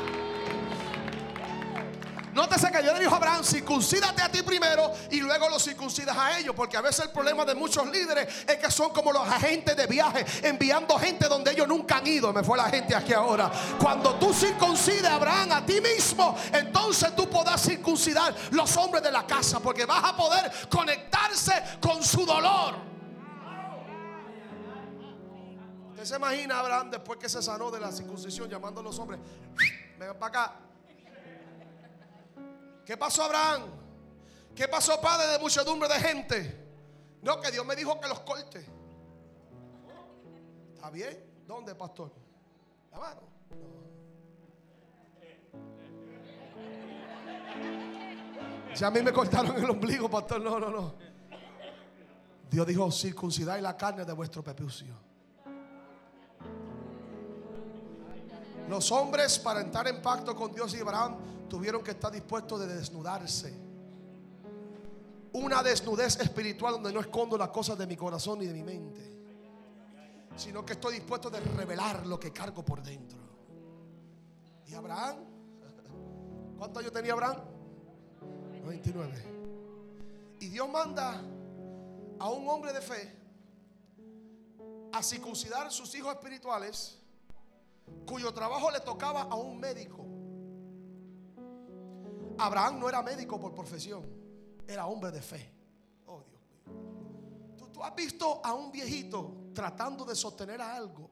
Speaker 2: Nótese que Dios le dijo a Abraham, circuncídate a ti primero y luego lo circuncidas a ellos. Porque a veces el problema de muchos líderes es que son como los agentes de viaje, enviando gente donde ellos nunca han ido. Me fue la gente aquí ahora. Cuando tú circuncides a Abraham a ti mismo, entonces tú podrás circuncidar los hombres de la casa. Porque vas a poder conectarse con su dolor. Usted se imagina Abraham después que se sanó de la circuncisión llamando a los hombres, vengan para acá. ¿Qué pasó Abraham? ¿Qué pasó padre de muchedumbre de gente? No, que Dios me dijo que los corte. ¿Está bien? ¿Dónde, pastor? La mano. Si a mí me cortaron el ombligo, pastor, no, no, no. Dios dijo, circuncidad la carne de vuestro pepucio. Los hombres para entrar en pacto con Dios y Abraham tuvieron que estar dispuestos de desnudarse. Una desnudez espiritual donde no escondo las cosas de mi corazón ni de mi mente, sino que estoy dispuesto de revelar lo que cargo por dentro. Y Abraham, ¿cuántos años tenía Abraham? 29. Y Dios manda a un hombre de fe a circuncidar sus hijos espirituales, cuyo trabajo le tocaba a un médico. Abraham no era médico por profesión, era hombre de fe. Oh Dios mío. ¿Tú, has visto a un viejito tratando de sostener a algo?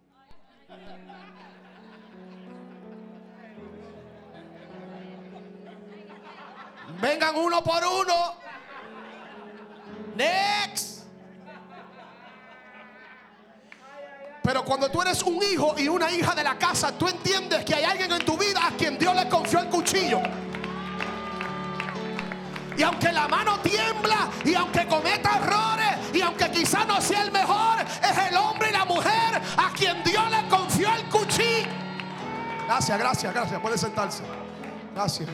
Speaker 2: Vengan uno por uno. Next. Pero cuando tú eres un hijo y una hija de la casa, tú entiendes que hay alguien en tu vida a quien Dios le confió el cuchillo. Y aunque la mano tiembla y aunque cometa errores y aunque quizá no sea el mejor, es el hombre y la mujer a quien Dios le confió el cuchillo. Gracias, gracias, gracias. Puede sentarse. Gracias.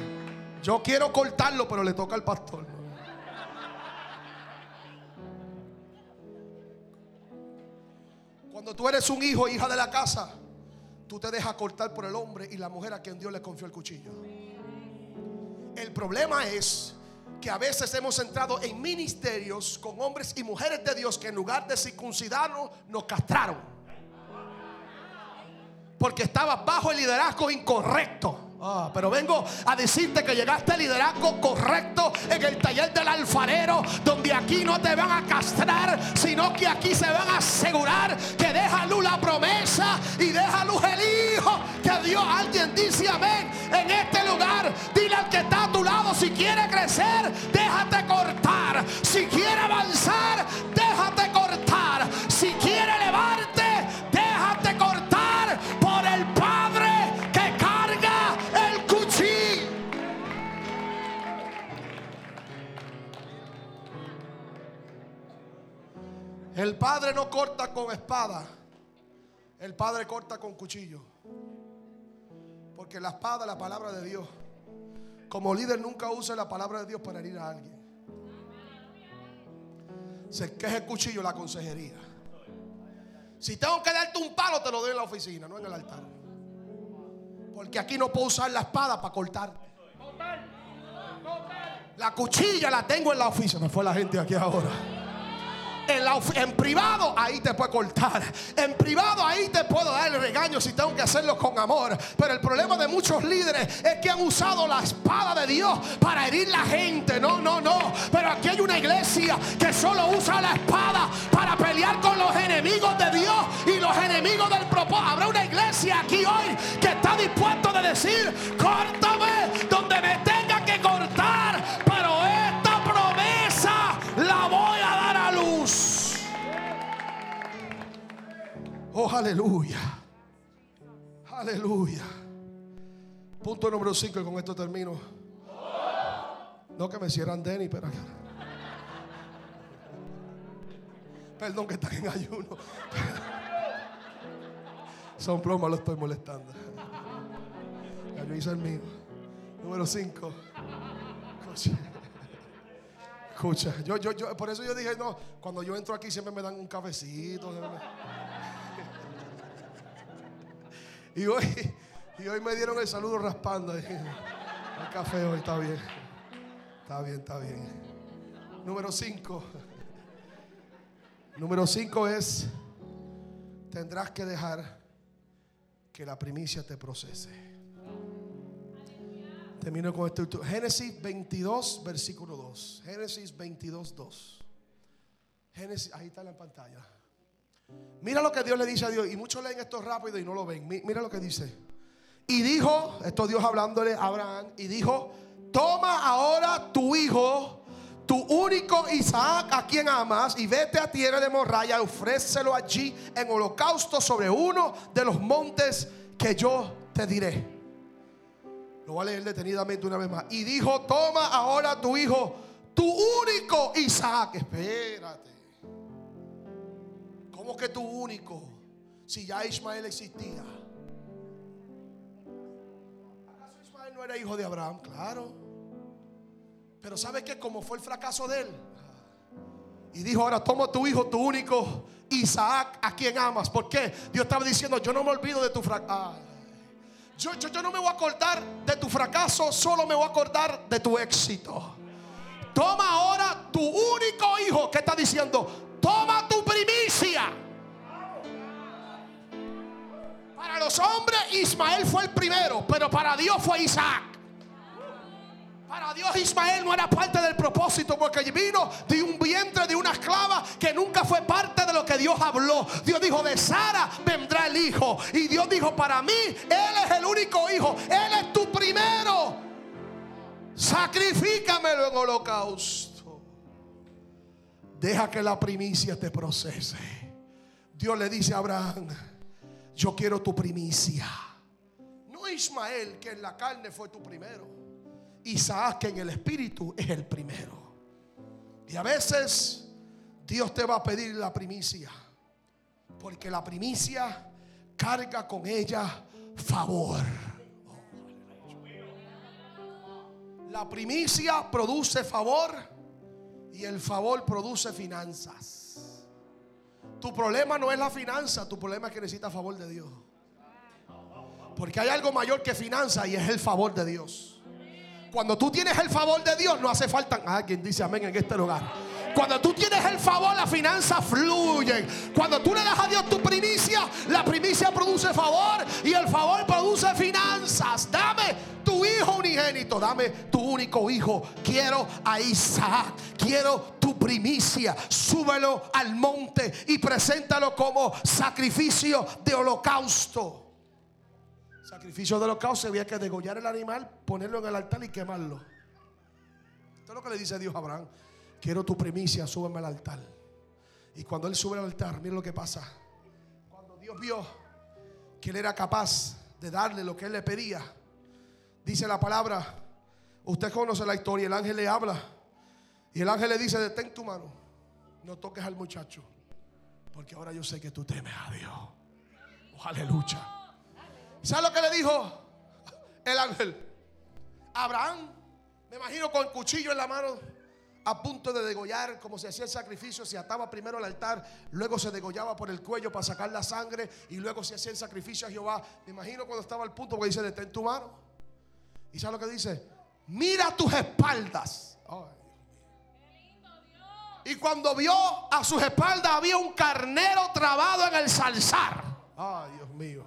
Speaker 2: Yo quiero cortarlo, pero le toca al pastor. Cuando tú eres un hijo, hija de la casa, tú te dejas cortar por el hombre y la mujer a quien Dios le confió el cuchillo. El problema es que a veces hemos entrado en ministerios con hombres y mujeres de Dios que en lugar de circuncidarnos nos castraron. Porque estaba bajo el liderazgo incorrecto. Ah, pero vengo a decirte que llegaste al liderazgo correcto en el taller del alfarero, donde aquí no te van a castrar, sino que aquí se van a asegurar que deja luz la promesa y deja luz el Hijo que Dios. Alguien dice amén en este lugar. Dile al que está a tu lado, si quiere crecer, déjate cortar. Si quiere avanzar, déjate cortar. Si quiere elevarte, El Padre no corta con espada. El Padre corta con cuchillo. Porque la espada es la palabra de Dios. Como líder nunca use la palabra de Dios para herir a alguien. Se queje el cuchillo la consejería. Si tengo que darte un palo, te lo doy en la oficina, no en el altar. Porque aquí no puedo usar la espada para cortarte. La cuchilla la tengo en la oficina. Me fue la gente aquí ahora. En, privado ahí te puedo cortar. En privado ahí te puedo dar el regaño si tengo que hacerlo con amor. Pero el problema de muchos líderes es que han usado la espada de Dios para herir la gente. No, no, no. Pero aquí hay una iglesia que solo usa la espada para pelear con los enemigos de Dios y los enemigos del propósito. Habrá una iglesia aquí hoy que está dispuesto de decir, córtame donde me tenga aleluya. Aleluya. Punto número 5 y con esto termino. No que me cierran Denny, pero Perdón que están en ayuno. Son plomas, lo estoy molestando. Ya yo hice el mío. Número 5. Escucha, yo, yo, yo, por eso yo dije, no, cuando yo entro aquí siempre me dan un cafecito. Y hoy, y hoy me dieron el saludo raspando. El café hoy está bien. Está bien, está bien. Número 5. Número 5 es, tendrás que dejar que la primicia te procese. Termino con esto. Génesis 22, versículo 2. Génesis 22, 2. Génesis, ahí está en la pantalla. Mira lo que Dios le dice a Dios. Y muchos leen esto rápido y no lo ven. Mira lo que dice. Y dijo, esto Dios hablándole a Abraham, y dijo, toma ahora tu hijo, tu único Isaac, a quien amas, y vete a tierra de Morraya, y ofrécelo allí en holocausto sobre uno de los montes que yo te diré. Lo voy a leer detenidamente una vez más. Y dijo, toma ahora tu hijo, tu único Isaac. Espérate. ¿Cómo que tu único? Si ya Ismael existía. ¿Acaso Ismael no era hijo de Abraham? Claro. Pero ¿sabes qué? Como fue el fracaso de él. Y dijo, ahora toma tu hijo, tu único Isaac, a quien amas. ¿Por qué? Dios estaba diciendo, yo no me olvido de tu fracaso. Yo, no me voy a acordar de tu fracaso, solo me voy a acordar de tu éxito. Toma ahora tu único hijo. ¿Qué está diciendo? Toma tu primicia. Para los hombres Ismael fue el primero, pero para Dios fue Isaac. Para Dios Ismael no era parte del propósito porque vino de un vientre de una esclava que nunca fue parte de lo que Dios habló. Dios dijo, de Sara vendrá el hijo. Y Dios dijo, para mí, Él es el único hijo. Él es tu primero. Sacrifícamelo en holocausto. Deja que la primicia te procese. Dios le dice a Abraham, yo quiero tu primicia. No Ismael, que en la carne fue tu primero. Isaac que en el espíritu es el primero. Y a veces Dios te va a pedir la primicia. Porque la primicia carga con ella favor. La primicia produce favor y el favor produce finanzas. Tu problema no es la finanza, tu problema es que necesitas favor de Dios. Porque hay algo mayor que finanza y es el favor de Dios. Cuando tú tienes el favor de Dios, no hace falta. Ah, quien dice amén en este lugar. Cuando tú tienes el favor, las finanzas fluyen. Cuando tú le das a Dios tu primicia, la primicia produce favor y el favor produce finanzas. Dame hijo unigénito, dame tu único hijo. Quiero a Isaac, quiero tu primicia. Súbelo al monte y preséntalo como sacrificio de holocausto. Sacrificio de holocausto había que degollar el animal, ponerlo en el altar y quemarlo. Esto es lo que le dice Dios a Abraham. Quiero tu primicia, súbeme al altar. Y cuando él sube al altar, mira lo que pasa. Cuando Dios vio que él era capaz de darle lo que él le pedía, dice la palabra, usted conoce la historia, el ángel le habla. Y el ángel le dice, detén tu mano, no toques al muchacho, porque ahora yo sé que tú temes a Dios. Oh, aleluya. ¿Sabe lo que le dijo el ángel? Abraham, me imagino con el cuchillo en la mano, a punto de degollar, como se hacía el sacrificio, se ataba primero al altar, luego se degollaba por el cuello para sacar la sangre y luego se hacía el sacrificio a Jehová. Me imagino cuando estaba al punto, porque dice, detén tu mano. ¿Y sabe lo que dice? Mira tus espaldas. y cuando vio a sus espaldas había un carnero trabado en el salzar. Ay, Dios mío.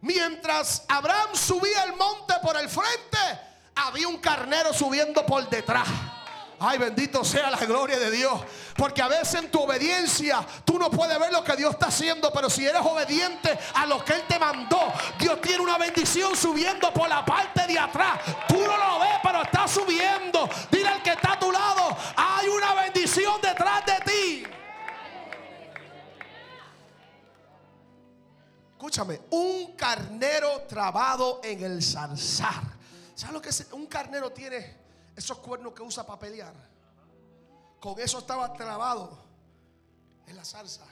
Speaker 2: Mientras Abraham subía el monte por el frente, había un carnero subiendo por detrás. Ay, bendito sea la gloria de Dios. Porque a veces en tu obediencia tú no puedes ver lo que Dios está haciendo. Pero si eres obediente a lo que Él te mandó, Dios tiene una bendición subiendo por la parte de atrás. Tú no lo ves, pero está subiendo. Dile al que está a tu lado, hay una bendición detrás de ti. Escúchame, un carnero trabado en el zarzar. ¿Sabes lo que es? Un carnero tiene esos cuernos que usa para pelear. Con eso estaba trabado en la zarza.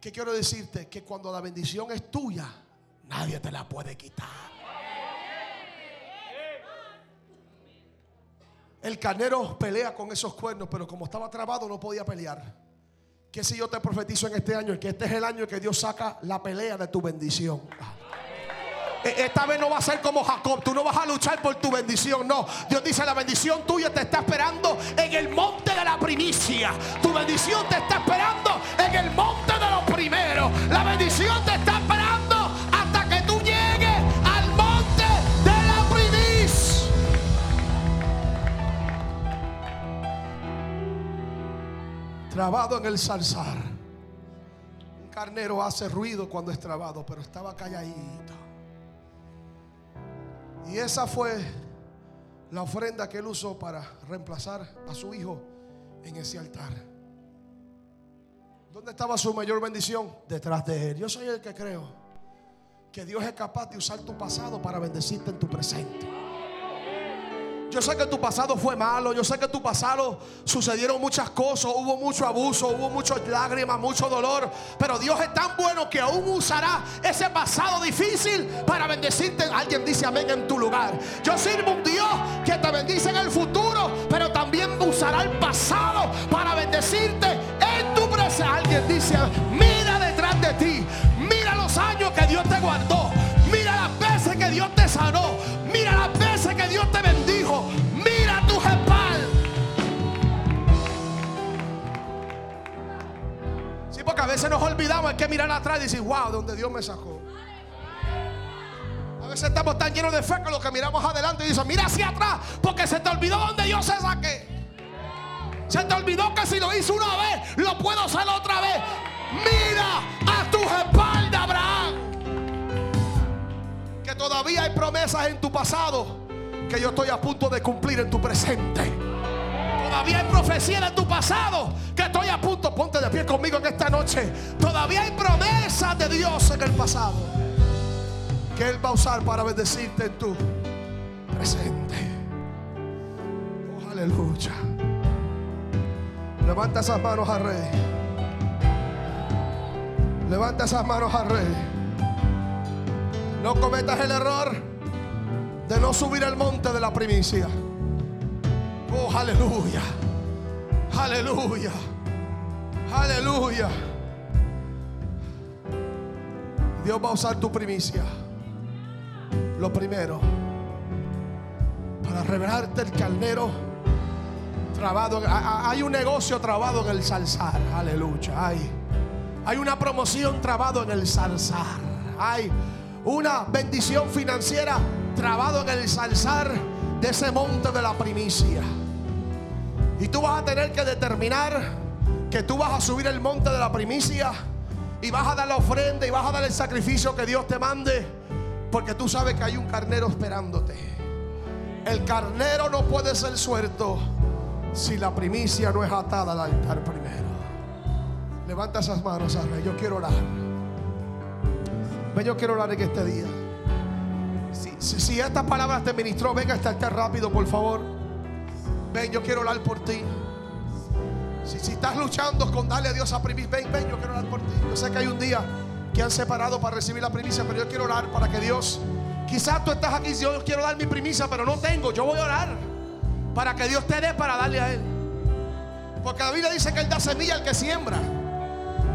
Speaker 2: ¿Qué quiero decirte? Que cuando la bendición es tuya, nadie te la puede quitar. El carnero pelea con esos cuernos, pero como estaba trabado no podía pelear. Que si yo te profetizo en este año, que este es el año que Dios saca la pelea de tu bendición. E, esta vez no va a ser como Jacob, tú no vas a luchar por tu bendición, no. Dios dice, la bendición tuya te está esperando en el monte de la primicia. Tu bendición te está esperando en el monte de los primeros. La bendición te está esperando hasta que tú llegues al monte de la primicia. Trabado en el zarzar. Un carnero hace ruido cuando es trabado, pero estaba calladito. Y esa fue la ofrenda que él usó para reemplazar a su hijo en ese altar. ¿Dónde estaba su mayor bendición? Detrás de él. Yo soy el que creo que Dios es capaz de usar tu pasado para bendecirte en tu presente. Yo sé que tu pasado fue malo, yo sé que tu pasado sucedieron muchas cosas, hubo mucho abuso, hubo muchas lágrimas, mucho dolor, pero Dios es tan bueno que aún usará ese pasado difícil para bendecirte. Alguien dice amén en tu lugar. Yo sirvo un Dios que te bendice en el futuro, pero también usará el pasado para bendecirte en tu presente. Alguien dice, mira detrás de ti, mira los años que Dios te guardó, a veces nos olvidamos, hay que mirar atrás y decir, wow, de donde Dios me sacó. A veces estamos tan llenos de fe que lo que miramos adelante y dicen, mira hacia atrás, porque se te olvidó donde Dios se saqué. Se te olvidó que si lo hice una vez, lo puedo hacer otra vez. Mira a tus espaldas, Abraham. Que todavía hay promesas en tu pasado que yo estoy a punto de cumplir en tu presente. Todavía hay profecías en tu pasado que estoy a punto. Ponte de pie conmigo en esta noche. Todavía hay promesas de Dios en el pasado que Él va a usar para bendecirte en tu presente. Oh, aleluya. Levanta esas manos al rey. Levanta esas manos al rey. No cometas el error de no subir al monte de la primicia. Oh, aleluya. Aleluya. Aleluya. Dios va a usar tu primicia. Lo primero. Para revelarte el carnero trabado. Hay un negocio trabado en el salzar. Aleluya. Hay, hay una promoción trabado en el salzar. Hay una bendición financiera trabado en el salzar de ese monte de la primicia. Y tú vas a tener que determinar que tú vas a subir el monte de la primicia y vas a dar la ofrenda y vas a dar el sacrificio que Dios te mande. Porque tú sabes que hay un carnero esperándote. El carnero no puede ser suelto si la primicia no es atada al altar primero. Levanta esas manos, Rey. Yo quiero orar. Ven, yo quiero orar en este día. Si, estas palabras te ministró, venga hasta este rápido, por favor. Ven, yo quiero orar por ti. Si, si estás luchando con darle a Dios a primicia, ven, ven, yo quiero orar por ti. Yo sé que hay un día que han separado para recibir la primicia, pero yo quiero orar para que Dios, quizás tú estás aquí, yo quiero dar mi primicia, pero no tengo, yo voy a orar para que Dios te dé para darle a Él. Porque la Biblia dice que Él da semilla al que siembra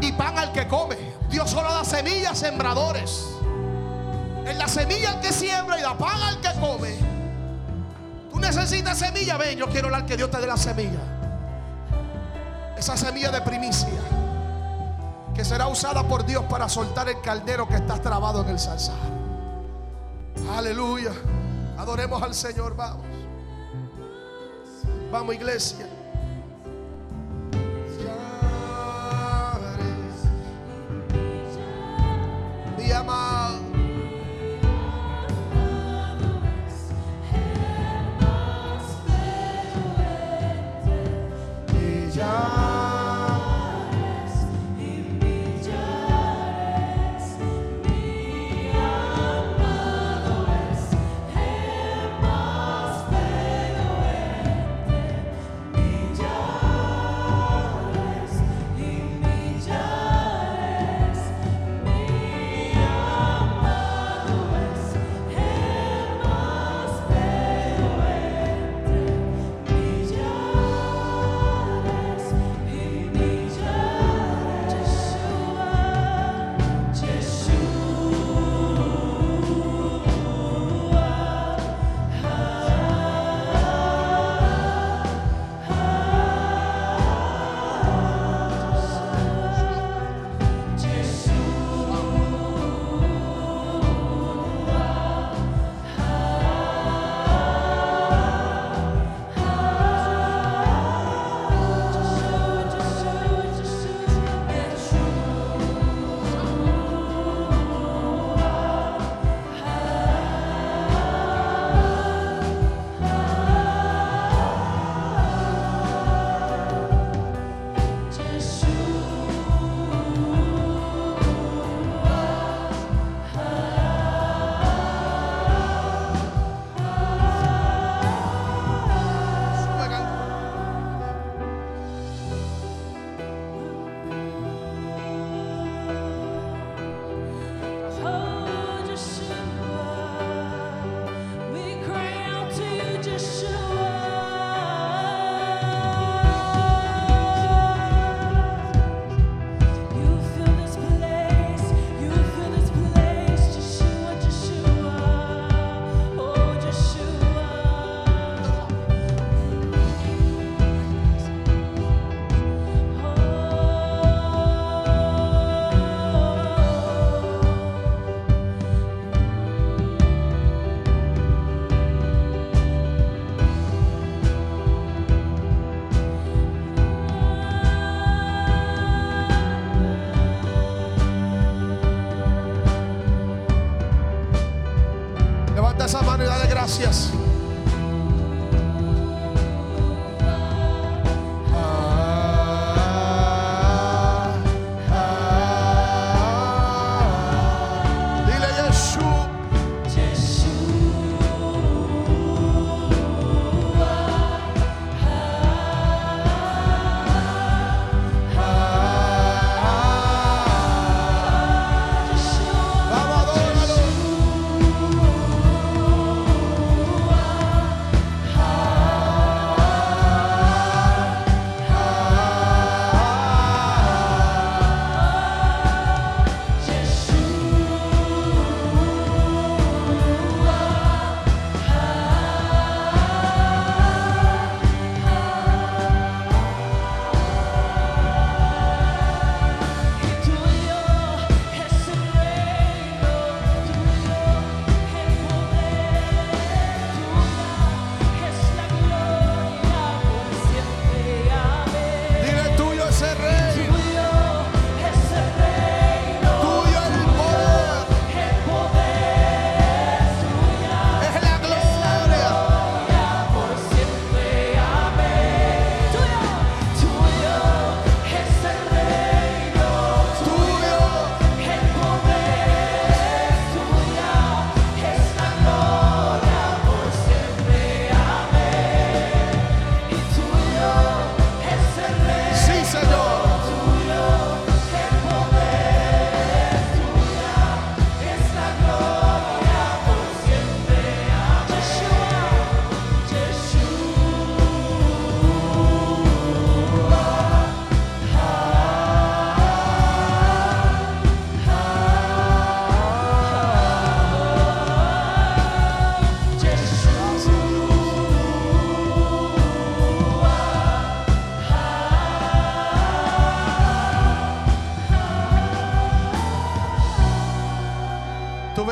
Speaker 2: y pan al que come. Dios solo da semillas a sembradores. Él da semilla al que siembra y da pan al que come. Tú necesitas semilla, ven, yo quiero hablar que Dios te dé la semilla. Esa semilla de primicia que será usada por Dios para soltar el caldero que está trabado en el salzar. Aleluya. Adoremos al Señor, vamos. Vamos, iglesia.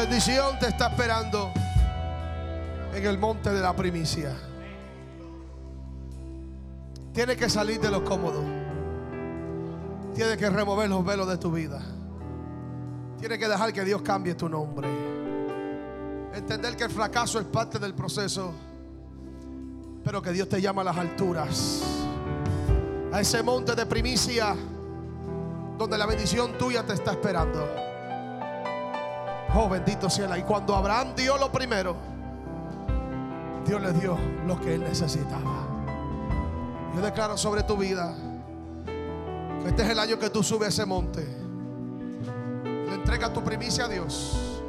Speaker 2: Bendición te está esperando en el monte de la primicia. Tienes que salir de lo cómodo. Tienes que remover los velos de tu vida. Tienes que dejar que Dios cambie tu nombre. Entender que el fracaso es parte del proceso. Pero que Dios te llama a las alturas. A ese monte de primicia donde la bendición tuya te está esperando. Oh, bendito sea. Y cuando Abraham dio lo primero, Dios le dio lo que él necesitaba. Yo declaro sobre tu vida que este es el año que tú subes a ese monte. Le entrega tu primicia a Dios.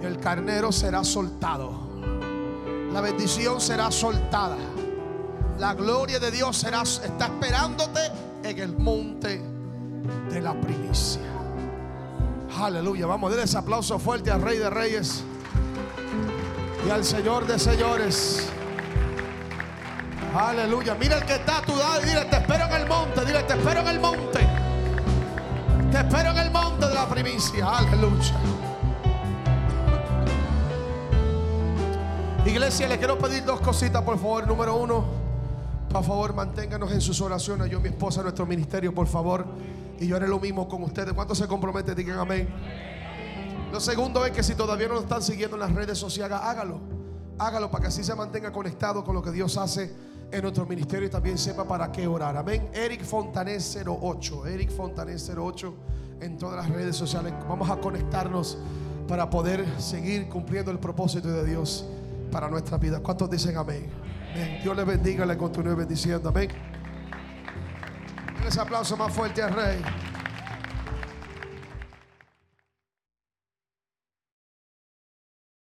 Speaker 2: Y el carnero será soltado. La bendición será soltada. La gloria de Dios será, está esperándote en el monte de la primicia. Aleluya. Vamos a darle ese aplauso fuerte al Rey de Reyes y al Señor de Señores. Aleluya. Mira el que está a tu lado y dile, te espero en el monte. Dile, te espero en el monte. Te espero en el monte de la primicia. Aleluya. Iglesia, le quiero pedir dos cositas, por favor. Número uno, por favor, manténganos en sus oraciones. Yo, mi esposa, nuestro ministerio, por favor. Y yo haré lo mismo con ustedes. ¿Cuántos se comprometen? Digan amén. Lo segundo es que si todavía no lo están siguiendo en las redes sociales, hágalo. Hágalo para que así se mantenga conectado con lo que Dios hace en nuestro ministerio y también sepa para qué orar. Amén. Eric Fontanés 08. Eric Fontanés 08 en todas las redes sociales. Vamos a conectarnos para poder seguir cumpliendo el propósito de Dios para nuestra vida. ¿Cuántos dicen amén? Dios les bendiga, le continúe bendiciendo. Amén. Ese aplauso más fuerte al Rey.